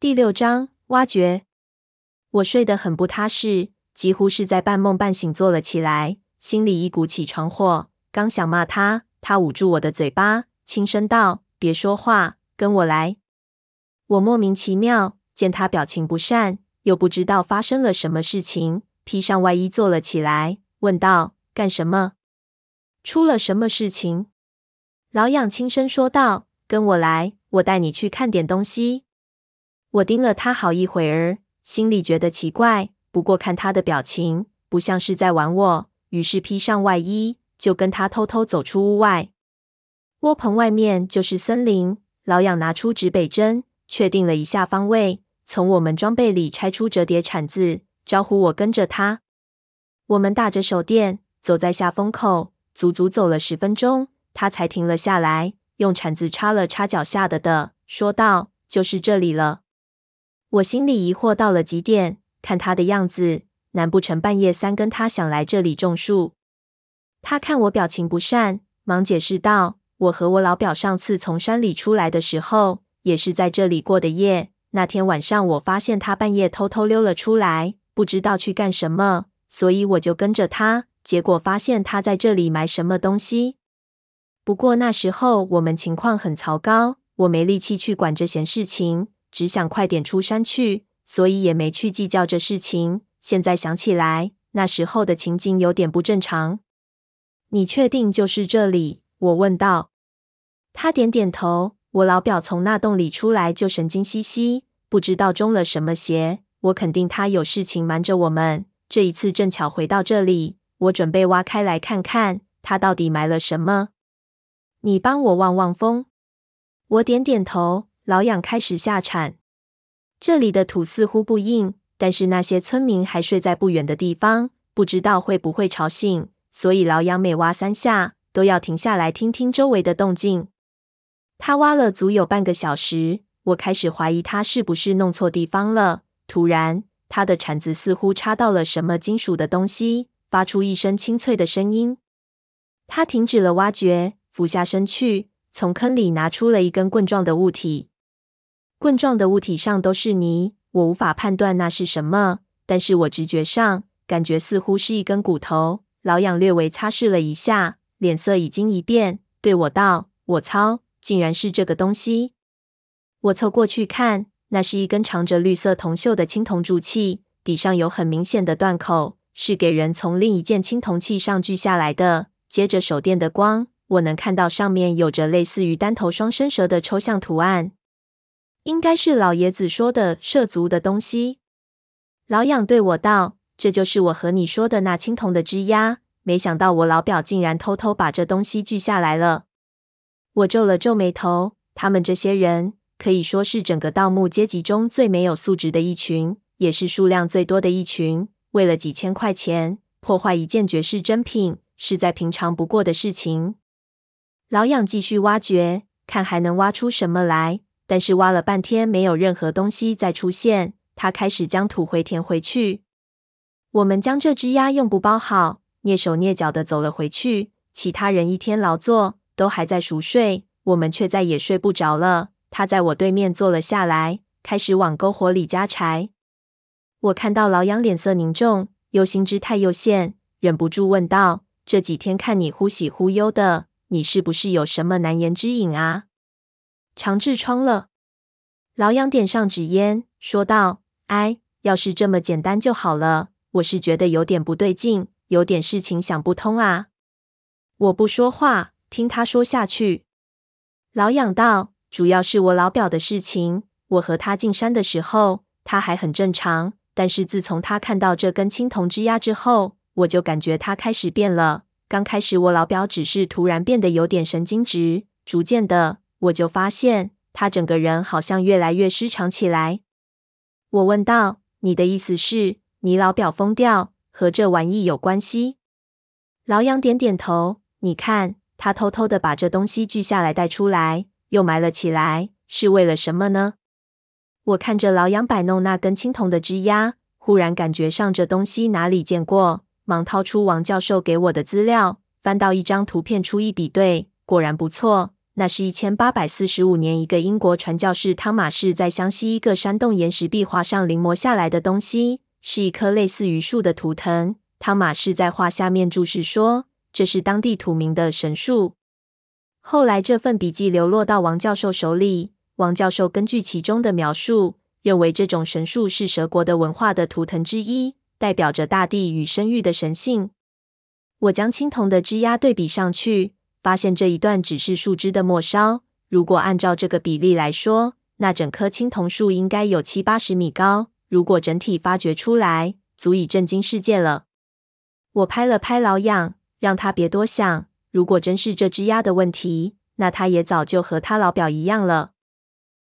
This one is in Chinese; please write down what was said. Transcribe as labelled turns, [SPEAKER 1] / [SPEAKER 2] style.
[SPEAKER 1] 第六章挖掘。我睡得很不踏实，几乎是在半梦半醒坐了起来，心里一股起床火。刚想骂他，他捂住我的嘴巴，轻声道：“别说话，跟我来。”我莫名其妙，见他表情不善，又不知道发生了什么事情，披上外衣坐了起来，问道：“干什么？出了什么事情？”老痒轻声说道：“跟我来，我带你去看点东西。”我盯了他好一会儿，心里觉得奇怪。不过看他的表情，不像是在玩我，于是披上外衣，就跟他偷偷走出屋外。窝棚外面就是森林。老痒拿出指北针，确定了一下方位，从我们装备里拆出折叠铲子，招呼我跟着他。我们打着手电，走在下风口，足足走了十分钟。他才停了下来，用铲子插了插脚下的的，说道：“就是这里了。”我心里疑惑到了极点，看他的样子，难不成半夜三更他想来这里种树？他看我表情不善，忙解释道：“我和我老表上次从山里出来的时候，也是在这里过的夜。那天晚上，我发现他半夜偷偷溜了出来，不知道去干什么，所以我就跟着他，结果发现他在这里埋什么东西。”不过那时候我们情况很糟糕，我没力气去管这闲事情，只想快点出山去，所以也没去计较这事情。现在想起来，那时候的情景有点不正常。你确定就是这里？我问道。他点点头。我老表从那洞里出来就神经兮兮，不知道中了什么邪。我肯定他有事情瞒着我们。这一次正巧回到这里，我准备挖开来看看，他到底埋了什么。你帮我望望风。我点点头。老痒开始下铲。这里的土似乎不硬，但是那些村民还睡在不远的地方，不知道会不会吵醒，所以老痒每挖三下都要停下来听听周围的动静。他挖了足有半个小时，我开始怀疑他是不是弄错地方了。突然，他的铲子似乎插到了什么金属的东西，发出一声清脆的声音。他停止了挖掘。俯下身去，从坑里拿出了一根棍状的物体。棍状的物体上都是泥，我无法判断那是什么，但是我直觉上感觉似乎是一根骨头。老痒略微擦拭了一下，脸色已经一变，对我道：“我操，竟然是这个东西！”我凑过去看，那是一根长着绿色铜锈的青铜铸器，底上有很明显的断口，是给人从另一件青铜器上锯下来的。接着手电的光。我能看到上面有着类似于单头双生蛇的抽象图案，应该是老爷子说的涉足的东西。老痒对我道：“这就是我和你说的那青铜的枝丫。”没想到我老表竟然偷偷把这东西锯下来了。我皱了皱眉头，他们这些人可以说是整个盗墓阶级中最没有素质的一群，也是数量最多的一群。为了几千块钱破坏一件绝世珍品，是再平常不过的事情。老痒继续挖掘，看还能挖出什么来。但是挖了半天，没有任何东西再出现。他开始将土回填回去。我们将这只鸭用布包好，蹑手蹑脚地走了回去。其他人一天劳作，都还在熟睡，我们却再也睡不着了。他在我对面坐了下来，开始往篝火里加柴。我看到老杨脸色凝重，忧心之态又现，忍不住问道：“这几天看你忽喜忽忧的。”你是不是有什么难言之隐啊？长痔疮了。老杨点上纸烟，说道：“哎，要是这么简单就好了。我是觉得有点不对劲，有点事情想不通啊。”我不说话，听他说下去。老杨道：“主要是我老表的事情。我和他进山的时候，他还很正常。但是自从他看到这根青铜枝丫之后，我就感觉他开始变了。”刚开始，我老表只是突然变得有点神经质，逐渐的，我就发现他整个人好像越来越失常起来。我问道：“你的意思是，你老表疯掉和这玩意有关系？”老杨点点头。你看，他偷偷的把这东西锯下来带出来，又埋了起来，是为了什么呢？我看着老杨摆弄那根青铜的枝丫，忽然感觉上这东西哪里见过。忙掏出王教授给我的资料，翻到一张图片，出一比对，果然不错。那是一千八百四十五年，一个英国传教士汤马士在湘西一个山洞岩石壁画上临摹下来的东西，是一棵类似榆树的图腾。汤马士在画下面注释说，这是当地土民的神树。后来这份笔记流落到王教授手里，王教授根据其中的描述，认为这种神树是蛇国的文化的图腾之一，代表着大地与生育的神性。我将青铜的枝桠对比上去，发现这一段只是树枝的末梢。如果按照这个比例来说，那整棵青铜树应该有七八十米高。如果整体发掘出来，足以震惊世界了。我拍了拍老痒，让他别多想。如果真是这只鸭的问题，那他也早就和他老表一样了。